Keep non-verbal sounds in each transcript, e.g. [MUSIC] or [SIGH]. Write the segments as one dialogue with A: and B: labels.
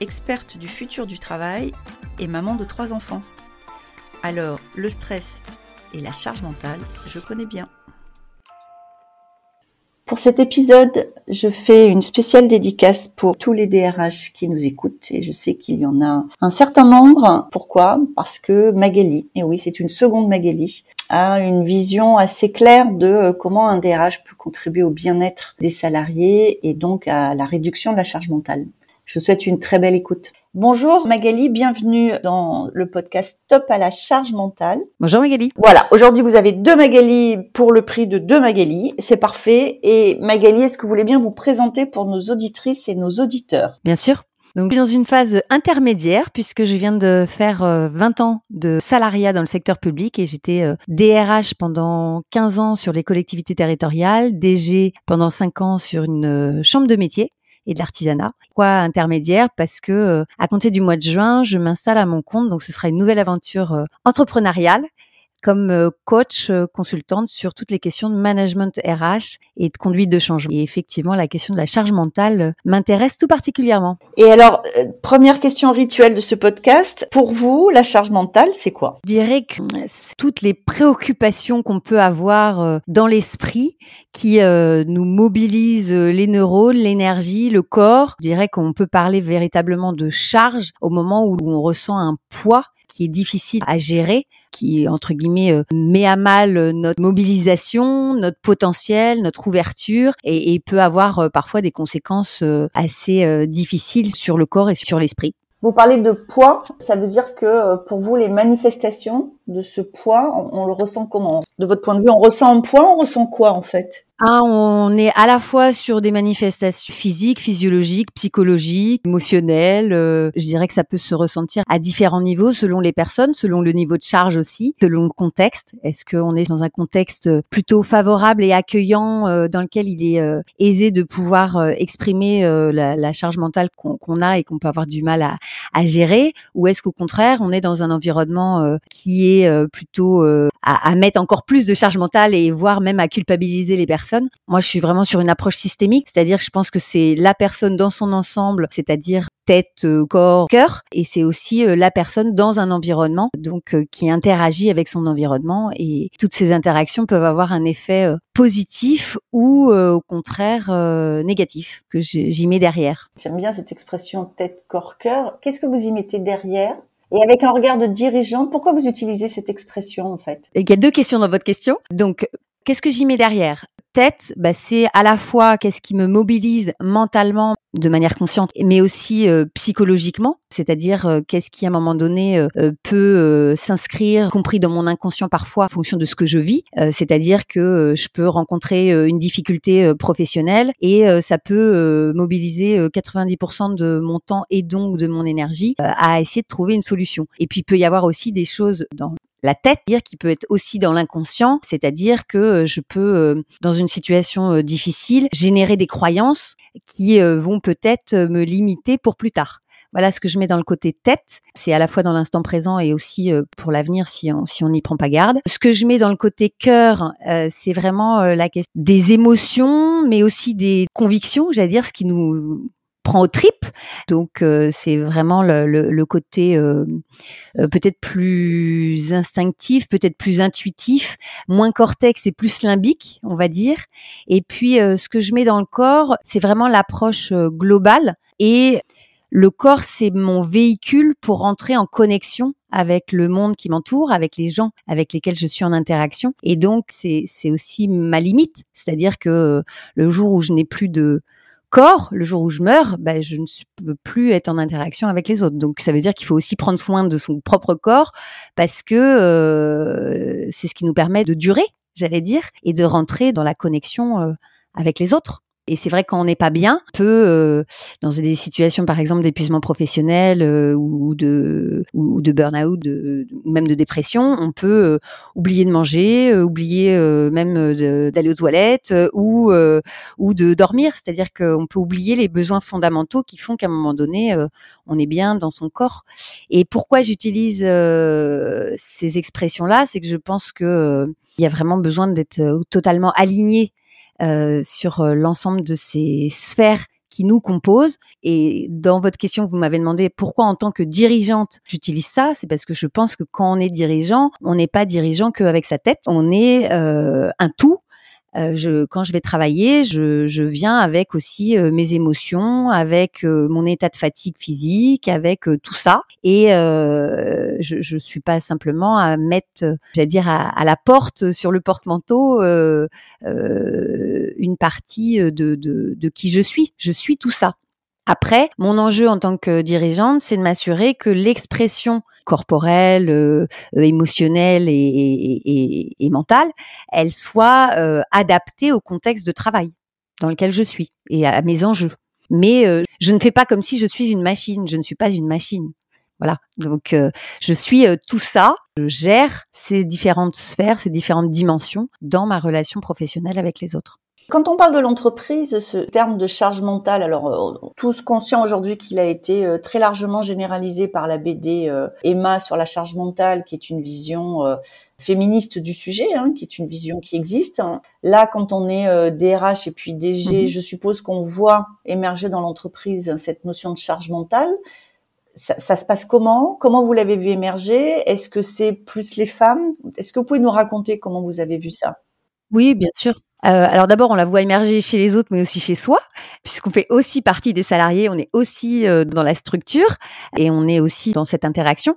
A: experte du futur du travail et maman de trois enfants. Alors, le stress et la charge mentale, je connais bien. Pour cet épisode, je fais une spéciale dédicace pour tous les DRH qui nous écoutent et je sais qu'il y en a un certain nombre. Pourquoi? Parce que Magali, et oui, c'est une seconde Magali, a une vision assez claire de euh, comment un DRH peut contribuer au bien-être des salariés et donc à la réduction de la charge mentale. Je vous souhaite une très belle écoute. Bonjour Magali, bienvenue dans le podcast Top à la charge mentale.
B: Bonjour Magali.
A: Voilà, aujourd'hui vous avez deux Magali pour le prix de deux Magali, c'est parfait. Et Magali, est-ce que vous voulez bien vous présenter pour nos auditrices et nos auditeurs?
B: Bien sûr. Donc, je suis dans une phase intermédiaire puisque je viens de faire 20 euh, ans de salariat dans le secteur public et j'étais DRH euh, pendant 15 ans sur les collectivités territoriales, DG pendant 5 ans sur une euh, chambre de métier et de l'artisanat. Quoi intermédiaire? Parce que euh, à compter du mois de juin, je m'installe à mon compte, donc ce sera une nouvelle aventure euh, entrepreneuriale comme euh, coach consultante sur toutes les questions de management RH et de conduite de changement. Et effectivement, la question de la charge mentale m'intéresse tout particulièrement.
A: Et alors, première question rituelle de ce podcast, pour vous, la charge mentale, c'est quoi?
B: Je dirais que toutes les préoccupations qu'on peut avoir dans l'esprit qui euh, nous mobilise euh, les neurones, l'énergie, le corps. Je dirais qu'on peut parler véritablement de charge au moment où on ressent un poids qui est difficile à gérer, qui entre guillemets euh, met à mal notre mobilisation, notre potentiel, notre ouverture et, peut avoir parfois des conséquences assez difficiles sur le corps et sur l'esprit.
A: Vous parlez de poids, ça veut dire que pour vous les manifestations de ce poids, on, on le ressent comment? De votre point de vue, on ressent un poids, on ressent quoi en fait?
B: Ah, on est à la fois sur des manifestations physiques, physiologiques, psychologiques, émotionnelles. Euh, je dirais que ça peut se ressentir à différents niveaux selon les personnes, selon le niveau de charge aussi, selon le contexte. Est-ce qu'on est dans un contexte plutôt favorable et accueillant euh, dans lequel il est euh, aisé de pouvoir exprimer la, la, charge mentale qu'on a et qu'on peut avoir du mal à, à gérer, ou est-ce qu'au contraire on est dans un environnement qui est plutôt à, à mettre encore plus de charge mentale et voire même à culpabiliser les personnes? Moi, je suis vraiment sur une approche systémique, c'est-à-dire je pense que c'est la personne dans son ensemble, c'est-à-dire tête, euh, corps, cœur, et c'est aussi euh, la personne dans un environnement, donc euh, qui interagit avec son environnement, et toutes ces interactions peuvent avoir un effet positif ou au contraire négatif que j'y mets derrière.
A: J'aime bien cette expression tête, corps, cœur. Qu'est-ce que vous y mettez derrière? Et avec un regard de dirigeant, pourquoi vous utilisez cette expression en fait?
B: Il y a deux questions dans votre question. Donc, qu'est-ce que j'y mets derrière? Tête, bah, c'est à la fois qu'est-ce qui me mobilise mentalement de manière consciente, mais aussi euh, psychologiquement, c'est-à-dire euh, qu'est-ce qui à un moment donné euh, peut s'inscrire, compris dans mon inconscient parfois, en fonction de ce que je vis, c'est-à-dire que je peux rencontrer une difficulté professionnelle et ça peut mobiliser 90% de mon temps et donc de mon énergie à essayer de trouver une solution. Et puis il peut y avoir aussi des choses dans la tête, dire qui peut être aussi dans l'inconscient, c'est-à-dire que je peux, dans une situation difficile, générer des croyances qui vont peut-être me limiter pour plus tard. Voilà ce que je mets dans le côté tête. C'est à la fois dans l'instant présent et aussi pour l'avenir si on si on n'y prend pas garde. Ce que je mets dans le côté cœur, c'est vraiment la question des émotions, mais aussi des convictions. J'allais dire ce qui nous prend aux tripes. Donc euh, c'est vraiment le, côté euh, euh, peut-être plus instinctif, peut-être plus intuitif, moins cortex et plus limbique, on va dire. Et puis ce que je mets dans le corps, c'est vraiment l'approche globale et le corps, c'est mon véhicule pour rentrer en connexion avec le monde qui m'entoure, avec les gens avec lesquels je suis en interaction. Et donc, c'est aussi ma limite. C'est-à-dire que le jour où je n'ai plus de, corps, le jour où je meurs, ben, je ne peux plus être en interaction avec les autres. Donc ça veut dire qu'il faut aussi prendre soin de son propre corps parce que euh, c'est ce qui nous permet de durer, j'allais dire, et de rentrer dans la connexion euh, avec les autres. Et c'est vrai quand on n'est pas bien, on peut euh, dans des situations par exemple d'épuisement professionnel euh, ou de ou de burn-out, ou même de dépression, on peut euh, oublier de manger, oublier même d'aller aux toilettes ou ou de dormir. C'est-à-dire qu'on peut oublier les besoins fondamentaux qui font qu'à un moment donné, on est bien dans son corps. Et pourquoi j'utilise ces expressions-là, c'est que je pense que il y a vraiment besoin d'être totalement aligné euh, sur euh, l'ensemble de ces sphères qui nous composent. Et dans votre question, vous m'avez demandé pourquoi en tant que dirigeante j'utilise ça. C'est parce que je pense que quand on est dirigeant, on n'est pas dirigeant qu'avec sa tête. On est euh, un tout euh, je, quand je vais travailler, je, je viens avec aussi euh, mes émotions, avec euh, mon état de fatigue physique, avec tout ça. Et je ne suis pas simplement à mettre, j'allais dire, à, à, la porte, sur le porte-manteau, une partie de, de, de qui je suis. Je suis tout ça. Après, mon enjeu en tant que dirigeante, c'est de m'assurer que l'expression corporelle, euh, euh, émotionnelle et, mentale, elle soit euh, adaptée au contexte de travail dans lequel je suis et à mes enjeux. Mais je ne fais pas comme si je suis une machine. Je ne suis pas une machine. Voilà. Donc, je suis tout ça. Je gère ces différentes sphères, ces différentes dimensions dans ma relation professionnelle avec les autres.
A: Quand on parle de l'entreprise, ce terme de charge mentale, alors euh, tous conscients aujourd'hui qu'il a été euh, très largement généralisé par la BD euh, Emma sur la charge mentale, qui est une vision féministe du sujet, hein, qui est une vision qui existe. Là, quand on est DRH et puis DG, mhm. je suppose qu'on voit émerger dans l'entreprise cette notion de charge mentale. Ça, ça, se passe comment? Comment vous l'avez vu émerger? Est-ce que c'est plus les femmes? Est-ce que vous pouvez nous raconter comment vous avez vu ça?
B: Oui, bien sûr. Euh, alors d'abord, on la voit émerger chez les autres, mais aussi chez soi, puisqu'on fait aussi partie des salariés, on est aussi euh, dans la structure et on est aussi dans cette interaction.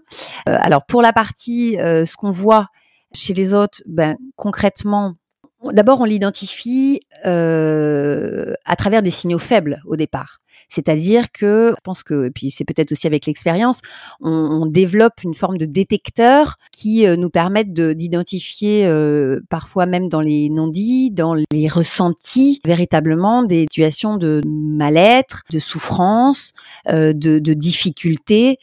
B: Euh, alors pour la partie, ce qu'on voit chez les autres, ben, concrètement, d'abord on l'identifie à travers des signaux faibles au départ. C'est-à-dire que, je pense que, et puis c'est peut-être aussi avec l'expérience, on, développe une forme de détecteur qui euh, nous permettent d'identifier euh, parfois même dans les non-dits, dans les ressentis, véritablement des situations de mal-être, de souffrance, euh, de, de difficulté,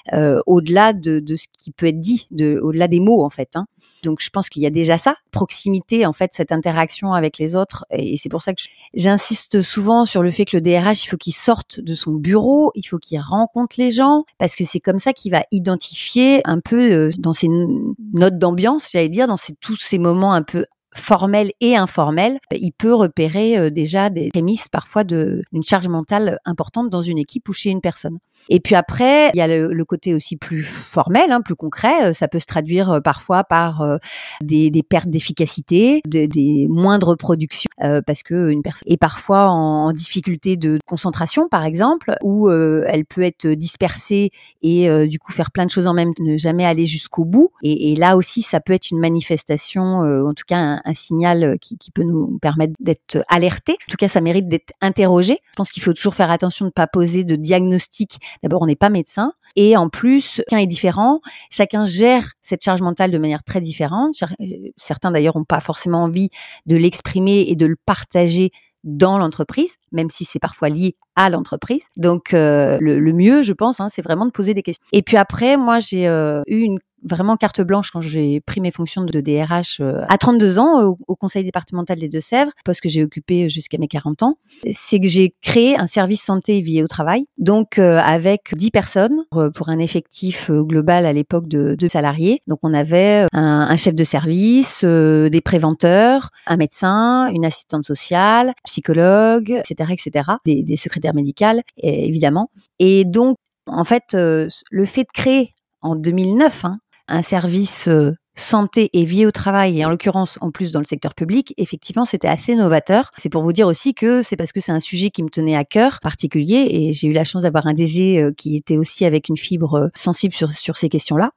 B: au-delà de, de, ce qui peut être dit, de, au-delà des mots en fait. Hein. Donc je pense qu'il y a déjà ça, proximité en fait, cette interaction avec les autres. Et c'est pour ça que j'insiste souvent sur le fait que le DRH, il faut qu'il sorte de son bureau, il faut qu'il rencontre les gens, parce que c'est comme ça qu'il va identifier un peu euh, dans ses notes d'ambiance, j'allais dire, dans tous ces moments un peu formel et informel, il peut repérer euh, déjà des prémices parfois d'une charge mentale importante dans une équipe ou chez une personne. Et puis après, il y a le, côté aussi plus formel, hein, plus concret. Euh, ça peut se traduire euh, parfois par des, pertes d'efficacité, des moindres productions, parce que une personne est parfois en, difficulté de concentration, par exemple, ou elle peut être dispersée et du coup faire plein de choses en même temps, ne jamais aller jusqu'au bout. Et, et, là aussi, ça peut être une manifestation, en tout cas un, un signal euh, qui, qui, peut nous permettre d'être alerté. En tout cas, ça mérite d'être interrogé. Je pense qu'il faut toujours faire attention de ne pas poser de diagnostic. D'abord, on n'est pas médecin. Et en plus, chacun est différent. Chacun gère cette charge mentale de manière très différente. Euh, certains, d'ailleurs, n'ont pas forcément envie de l'exprimer et de le partager dans l'entreprise, même si c'est parfois lié à l'entreprise. Donc euh, le, mieux, je pense, hein, c'est vraiment de poser des questions. Et puis après, moi, j'ai euh, eu une vraiment carte blanche quand j'ai pris mes fonctions de DRH euh, à 32 ans au, au, conseil départemental des Deux-Sèvres, poste que j'ai occupé jusqu'à mes 40 ans, c'est que j'ai créé un service santé et vie au travail, donc euh, avec 10 personnes euh, pour un effectif global à l'époque de, salariés. Donc on avait un, chef de service, des préventeurs, un médecin, une assistante sociale, psychologue, etc., etc., des, secrétaires médicales, évidemment. Et donc en fait, le fait de créer en 2009 hein, un service euh, santé et vie au travail, et en l'occurrence en plus dans le secteur public, effectivement c'était assez novateur. C'est pour vous dire aussi que c'est parce que c'est un sujet qui me tenait à cœur particulier, et j'ai eu la chance d'avoir un DG euh, qui était aussi avec une fibre euh, sensible sur, sur ces questions-là.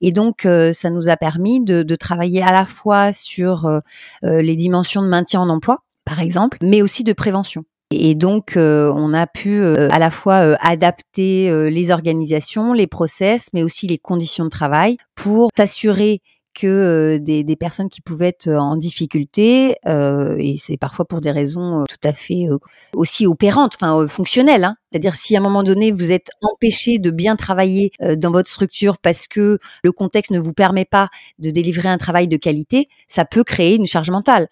B: Et donc ça nous a permis de, de, travailler à la fois sur les dimensions de maintien en emploi, par exemple, mais aussi de prévention. Et donc, euh, on a pu euh, à la fois euh, adapter les organisations, les process, mais aussi les conditions de travail pour s'assurer que des, des, personnes qui pouvaient être en difficulté, et c'est parfois pour des raisons tout à fait aussi opérantes, enfin fonctionnelles. Hein. C'est-à-dire si à un moment donné vous êtes empêché de bien travailler dans votre structure parce que le contexte ne vous permet pas de délivrer un travail de qualité, ça peut créer une charge mentale.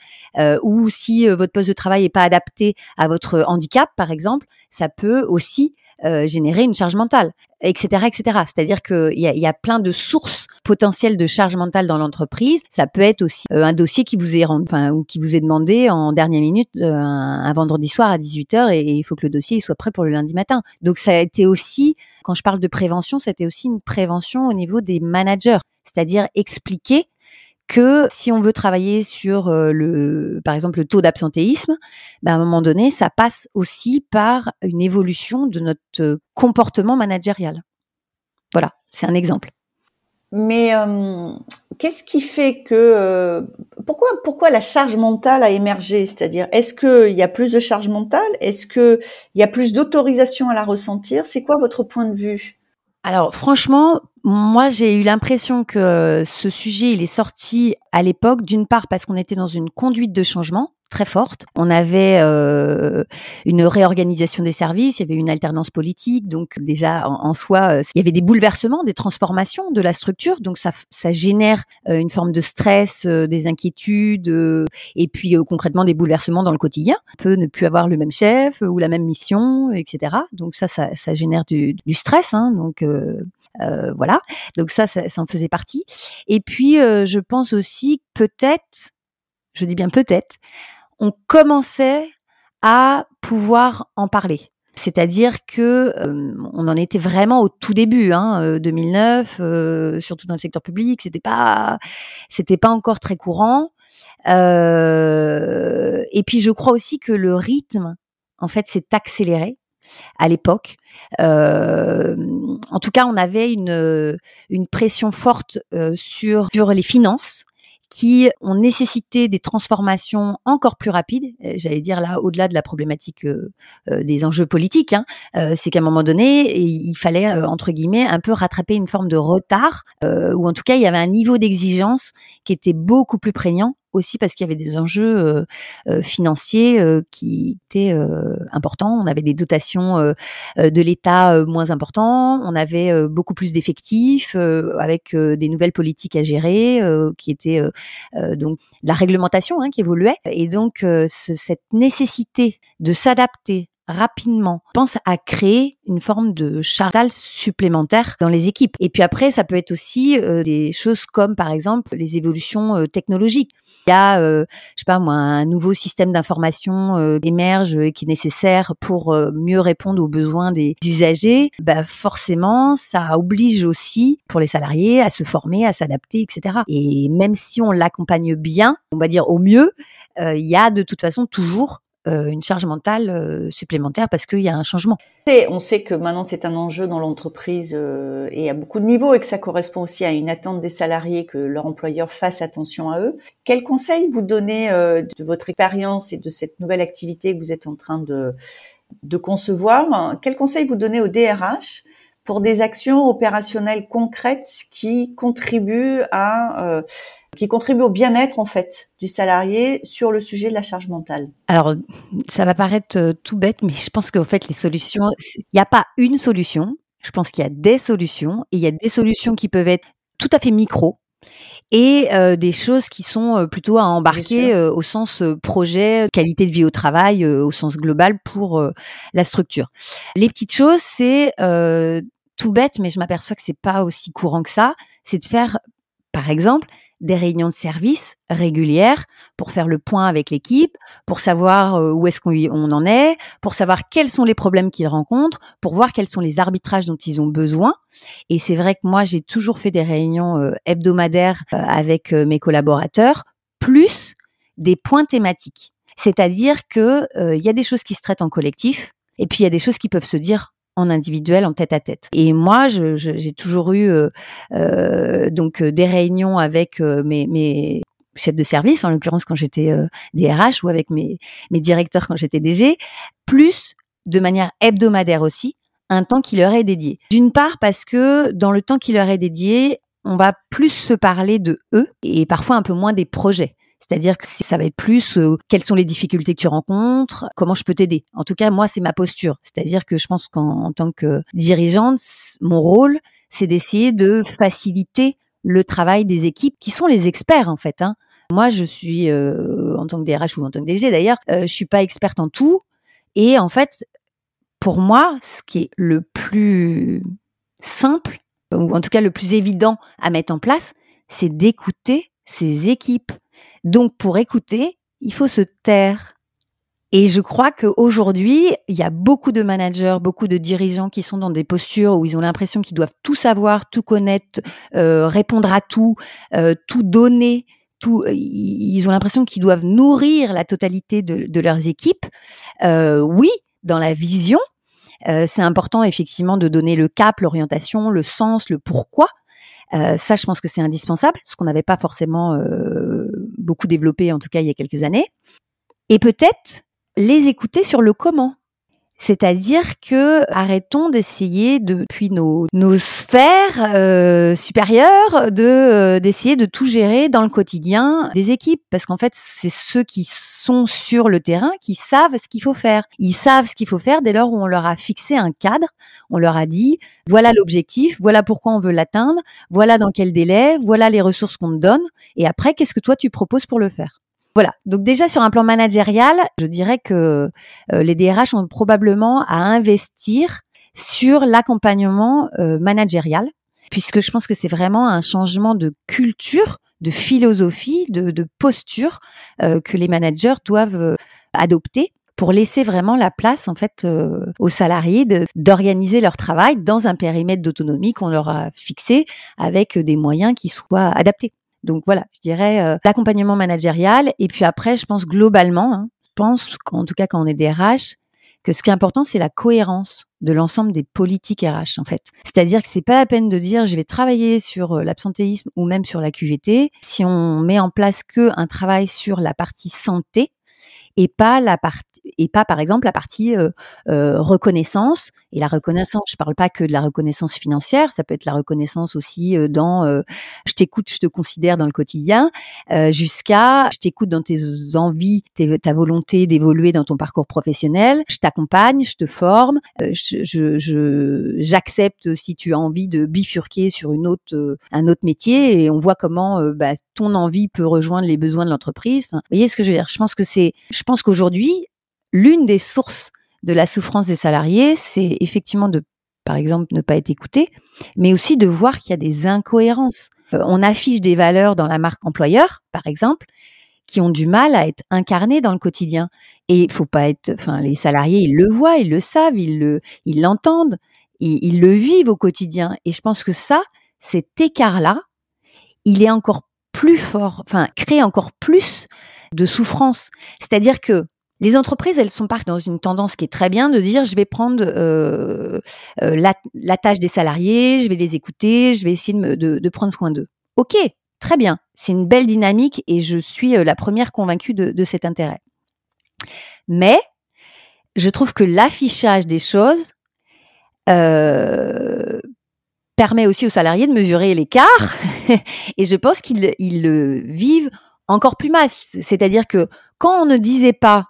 B: ou si votre poste de travail n'est pas adapté à votre handicap, par exemple, ça peut aussi euh, générer une charge mentale, etc., etc. C'est-à-dire qu'il y a, y a plein de sources potentielles de charge mentale dans l'entreprise. Ça peut être aussi euh, un dossier qui vous est enfin, ou qui vous est demandé en dernière minute euh, un, vendredi soir à 18h et, il faut que le dossier soit prêt pour le lundi matin. Donc ça a été aussi, quand je parle de prévention, c'était aussi une prévention au niveau des managers, c'est-à-dire expliquer que si on veut travailler sur euh, le, par exemple, le taux d'absentéisme, ben à un moment donné, ça passe aussi par une évolution de notre euh, comportement managérial. Voilà, c'est un exemple.
A: Mais euh, qu'est-ce qui fait que pourquoi pourquoi la charge mentale a émergé? C'est-à-dire, est-ce qu'il y a plus de charge mentale? Est-ce qu'il y a plus d'autorisation à la ressentir? C'est quoi votre point de vue?
B: Alors franchement, moi j'ai eu l'impression que ce sujet il est sorti à l'époque d'une part parce qu'on était dans une conduite de changement très forte. On avait euh, une réorganisation des services, il y avait une alternance politique, donc déjà en, soi, euh, il y avait des bouleversements, des transformations de la structure, donc ça, ça génère euh, une forme de stress, des inquiétudes, et puis concrètement des bouleversements dans le quotidien. On peut ne plus avoir le même chef ou la même mission, etc. Donc ça, ça, génère du, stress, hein, donc. Euh, donc ça, ça, ça, en faisait partie. Et puis, je pense aussi peut-être, je dis bien peut-être, on commençait à pouvoir en parler. C'est-à-dire que euh, on en était vraiment au tout début, hein, 2009, euh, euh, surtout dans le secteur public, c'était pas, c'était pas encore très courant. et puis je crois aussi que le rythme, en fait, s'est accéléré à l'époque. en tout cas, on avait une, une pression forte sur, sur les finances qui ont nécessité des transformations encore plus rapides. Euh, j'allais dire là, au-delà de la problématique euh, euh, des enjeux politiques, hein, c'est qu'à un moment donné, il fallait entre guillemets un peu rattraper une forme de retard, ou en tout cas, il y avait un niveau d'exigence qui était beaucoup plus prégnant aussi parce qu'il y avait des enjeux euh, euh, financiers euh, qui étaient importants. On avait des dotations de l'État moins importants, on avait beaucoup plus d'effectifs avec des nouvelles politiques à gérer qui étaient donc la réglementation hein, qui évoluait et donc cette nécessité de s'adapter rapidement pense à créer une forme de chartal supplémentaire dans les équipes. Et puis après, ça peut être aussi des choses comme par exemple les évolutions technologiques. Il y a, euh, je sais pas moi, un nouveau système d'information euh, émerge et qui est nécessaire pour mieux répondre aux besoins des usagers. Bah forcément, ça oblige aussi pour les salariés à se former, à s'adapter, etc. Et même si on l'accompagne bien, on va dire au mieux, il y a de toute façon toujours euh, une charge mentale euh, supplémentaire parce qu'il y a un changement.
A: On sait que maintenant c'est un enjeu dans l'entreprise euh, et à beaucoup de niveaux et que ça correspond aussi à une attente des salariés que leur employeur fasse attention à eux. Quel conseil vous donnez de votre expérience et de cette nouvelle activité que vous êtes en train de, de concevoir Quel conseil vous donnez au DRH pour des actions opérationnelles concrètes qui contribuent à qui contribue au bien-être en fait du salarié sur le sujet de la charge mentale.
B: Alors, ça va paraître euh, tout bête, mais je pense qu'en fait les solutions, il n'y a pas une solution. Je pense qu'il y a des solutions et il y a des solutions qui peuvent être tout à fait micro et euh, des choses qui sont euh, plutôt à embarquer au sens projet, qualité de vie au travail, au sens global pour la structure. Les petites choses, c'est tout bête, mais je m'aperçois que c'est pas aussi courant que ça. C'est de faire, par exemple, des réunions de service régulières pour faire le point avec l'équipe, pour savoir euh, où est-ce qu'on en est, pour savoir quels sont les problèmes qu'ils rencontrent, pour voir quels sont les arbitrages dont ils ont besoin. Et c'est vrai que moi, j'ai toujours fait des réunions euh, hebdomadaires euh, avec mes collaborateurs, plus des points thématiques. C'est-à-dire que il y a des choses qui se traitent en collectif, et puis il y a des choses qui peuvent se dire en individuel, en tête à tête. Et moi, j'ai toujours eu euh, euh, donc euh, des réunions avec mes, chefs de service, en l'occurrence quand j'étais DRH ou avec mes, mes directeurs quand j'étais DG, plus de manière hebdomadaire aussi, un temps qui leur est dédié. D'une part parce que dans le temps qui leur est dédié, on va plus se parler de eux et parfois un peu moins des projets. C'est-à-dire que ça va être plus euh, quelles sont les difficultés que tu rencontres, comment je peux t'aider. En tout cas, moi, c'est ma posture. C'est-à-dire que je pense qu'en tant que dirigeante, mon rôle, c'est d'essayer de faciliter le travail des équipes qui sont les experts en fait. Hein. Moi, je suis euh, en tant que DRH ou en tant que DG d'ailleurs, euh, je suis pas experte en tout. Et en fait, pour moi, ce qui est le plus simple, ou en tout cas le plus évident à mettre en place, c'est d'écouter ces équipes. Donc pour écouter, il faut se taire. Et je crois qu'aujourd'hui, il y a beaucoup de managers, beaucoup de dirigeants qui sont dans des postures où ils ont l'impression qu'ils doivent tout savoir, tout connaître, euh, répondre à tout, euh, tout donner, tout. Ils ont l'impression qu'ils doivent nourrir la totalité de, leurs équipes. Euh, oui, dans la vision, euh, c'est important effectivement de donner le cap, l'orientation, le sens, le pourquoi. Euh, ça, je pense que c'est indispensable, ce qu'on n'avait pas forcément euh, beaucoup développé, en tout cas il y a quelques années. Et peut-être les écouter sur le comment. C'est-à-dire que arrêtons d'essayer depuis nos, nos sphères euh, supérieures de euh, d'essayer de tout gérer dans le quotidien des équipes parce qu'en fait c'est ceux qui sont sur le terrain qui savent ce qu'il faut faire. Ils savent ce qu'il faut faire dès lors où on leur a fixé un cadre, on leur a dit voilà l'objectif, voilà pourquoi on veut l'atteindre, voilà dans quel délai, voilà les ressources qu'on te donne et après qu'est-ce que toi tu proposes pour le faire? Voilà. Donc déjà sur un plan managérial, je dirais que euh, les DRH ont probablement à investir sur l'accompagnement euh, managérial, puisque je pense que c'est vraiment un changement de culture, de philosophie, de, posture euh, que les managers doivent adopter pour laisser vraiment la place en fait aux salariés d'organiser leur travail dans un périmètre d'autonomie qu'on leur a fixé avec des moyens qui soient adaptés. Donc voilà, je dirais euh, l'accompagnement managérial. Et puis après, je pense globalement, hein, je pense qu'en tout cas quand on est DRH, que ce qui est important, c'est la cohérence de l'ensemble des politiques RH en fait. C'est-à-dire que c'est pas la peine de dire je vais travailler sur euh, l'absentéisme ou même sur la QVT si on met en place que un travail sur la partie santé et pas la partie et pas par exemple la partie reconnaissance. Et la reconnaissance, je parle pas que de la reconnaissance financière, ça peut être la reconnaissance aussi dans je t'écoute, je te considère dans le quotidien, jusqu'à je t'écoute dans tes envies, ta volonté d'évoluer dans ton parcours professionnel, je t'accompagne, je te forme, je j'accepte si tu as envie de bifurquer sur une autre un autre métier et on voit comment bah, ton envie peut rejoindre les besoins de l'entreprise. vous voyez ce que je veux dire? Je pense que c'est, je pense qu'aujourd'hui l'une des sources de la souffrance des salariés, c'est effectivement de, par exemple, ne pas être écouté, mais aussi de voir qu'il y a des incohérences. Euh, on affiche des valeurs dans la marque employeur, par exemple, qui ont du mal à être incarnées dans le quotidien. Et il faut pas être, enfin, les salariés, ils le voient, ils le savent, ils le, ils l'entendent, ils, ils le vivent au quotidien. Et je pense que ça, cet écart-là, il est encore plus fort, enfin, crée encore plus de souffrance. C'est-à-dire que les entreprises, elles sont pas dans une tendance qui est très bien de dire je vais prendre euh, euh, la, tâche des salariés, je vais les écouter, je vais essayer de, prendre soin d'eux. Ok, très bien, c'est une belle dynamique et je suis euh, la première convaincue de, cet intérêt. Mais je trouve que l'affichage des choses permet aussi aux salariés de mesurer l'écart [LAUGHS] et je pense qu'ils ils le vivent encore plus mal. C'est-à-dire que quand on ne disait pas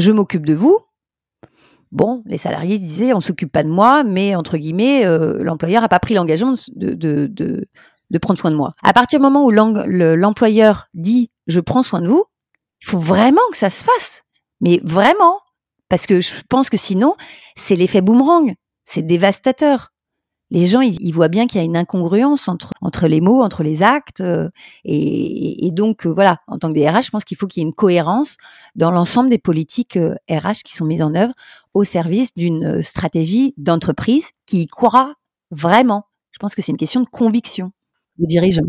B: je m'occupe de vous. Bon, les salariés disaient on s'occupe pas de moi, mais entre guillemets, euh, l'employeur n'a pas pris l'engagement de, de, prendre soin de moi. À partir du moment où l'employeur dit je prends soin de vous, il faut vraiment que ça se fasse. Mais vraiment. Parce que je pense que sinon, c'est l'effet boomerang. C'est dévastateur les gens, ils, voient bien qu'il y a une incongruence entre, entre les mots, entre les actes. Euh, et, donc, euh, voilà, en tant que DRH, je pense qu'il faut qu'il y ait une cohérence dans l'ensemble des politiques RH euh, qui sont mises en œuvre au service d'une stratégie d'entreprise qui y croira vraiment. Je pense que c'est une question de conviction des dirigeants.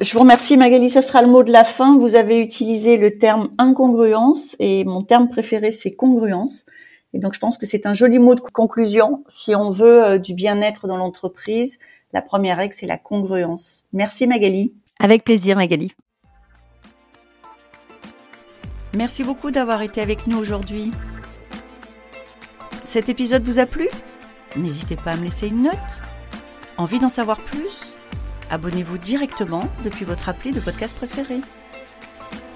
A: Je vous remercie Magali, ça sera le mot de la fin. Vous avez utilisé le terme incongruence et mon terme préféré c'est congruence. Et donc, je pense que c'est un joli mot de conclusion. Si on veut euh, du bien-être dans l'entreprise, la première règle, c'est la congruence. Merci Magali.
B: Avec plaisir Magali.
A: Merci beaucoup d'avoir été avec nous aujourd'hui. Cet épisode vous a plu? N'hésitez pas à me laisser une note. Envie d'en savoir plus? Abonnez-vous directement depuis votre appli de podcast préféré.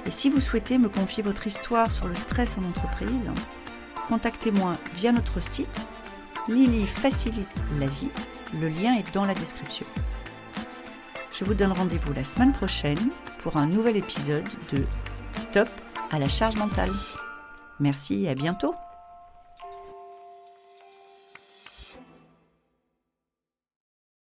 A: Et si vous souhaitez me confier votre histoire sur le stress en entreprise, contactez-moi via notre site Lily facilite la vie. Le lien est dans la description. Je vous donne rendez-vous la semaine prochaine pour un nouvel épisode de Stop à la charge mentale. Merci et à bientôt